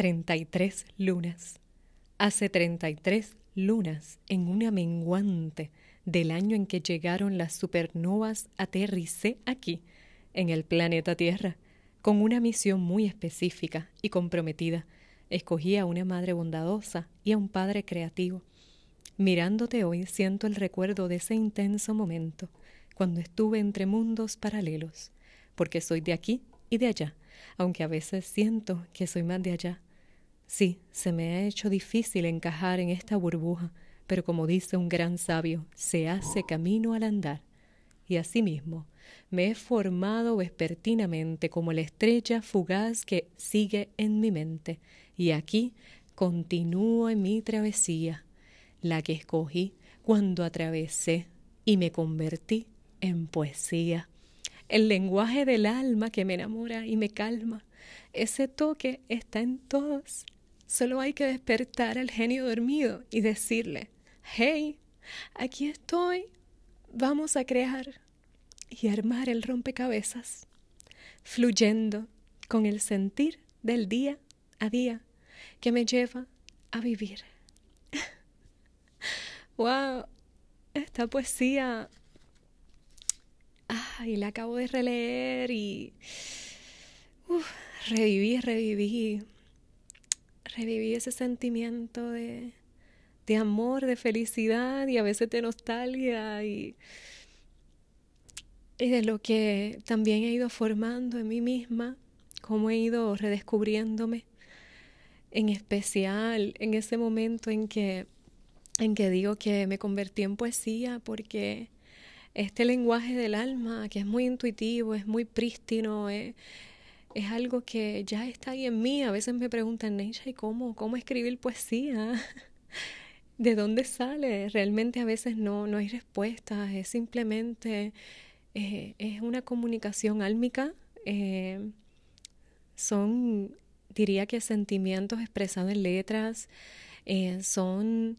33 lunas. Hace 33 lunas en una menguante del año en que llegaron las supernovas aterricé aquí, en el planeta Tierra, con una misión muy específica y comprometida. Escogí a una madre bondadosa y a un padre creativo. Mirándote hoy siento el recuerdo de ese intenso momento, cuando estuve entre mundos paralelos, porque soy de aquí y de allá, aunque a veces siento que soy más de allá. Sí, se me ha hecho difícil encajar en esta burbuja, pero como dice un gran sabio, se hace camino al andar. Y asimismo, me he formado vespertinamente como la estrella fugaz que sigue en mi mente, y aquí continúo en mi travesía, la que escogí cuando atravesé y me convertí en poesía. El lenguaje del alma que me enamora y me calma. Ese toque está en todos Solo hay que despertar al genio dormido y decirle, hey, aquí estoy, vamos a crear y armar el rompecabezas, fluyendo con el sentir del día a día que me lleva a vivir. wow, esta poesía, ay, la acabo de releer y reviví, reviví reviví ese sentimiento de, de amor, de felicidad y a veces de nostalgia y, y de lo que también he ido formando en mí misma, cómo he ido redescubriéndome, en especial en ese momento en que, en que digo que me convertí en poesía porque este lenguaje del alma, que es muy intuitivo, es muy prístino, es, es algo que ya está ahí en mí. A veces me preguntan, Neisha, ¿y cómo? ¿Cómo escribir poesía? ¿De dónde sale? Realmente a veces no, no hay respuestas, es simplemente, eh, es una comunicación álmica. Eh, son, diría que sentimientos expresados en letras, eh, son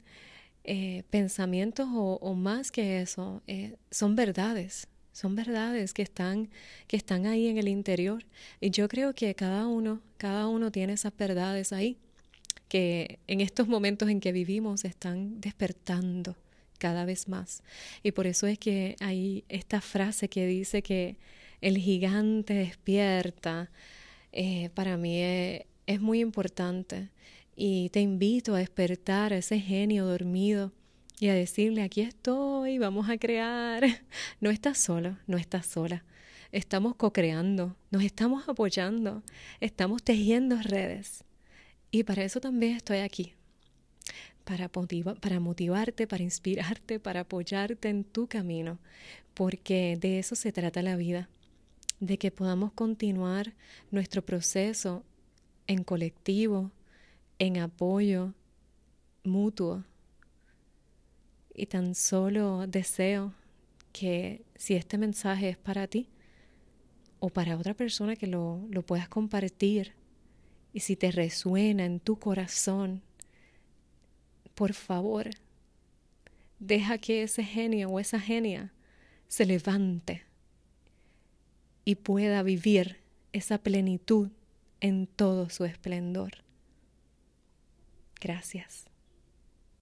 pensamientos o, o, más que eso, son verdades, son verdades que están, que están ahí en el interior. Y yo creo que cada uno, cada uno tiene esas verdades ahí, que en estos momentos en que vivimos están despertando cada vez más. Y por eso es que hay esta frase que dice que el gigante despierta, eh, para mí es, es muy importante. Y te invito a despertar a ese genio dormido y a decirle, aquí estoy, vamos a crear. No estás solo, no estás sola. Estamos co-creando, nos estamos apoyando, estamos tejiendo redes. Y para eso también estoy aquí, para, para motivarte, para inspirarte, para apoyarte en tu camino, porque de eso se trata la vida, de que podamos continuar nuestro proceso en colectivo, en apoyo mutuo, y tan solo deseo que si este mensaje es para ti o para otra persona que lo, lo puedas compartir y si te resuena en tu corazón, por favor, deja que ese genio o esa genia se levante y pueda vivir esa plenitud en todo su esplendor. Gracias.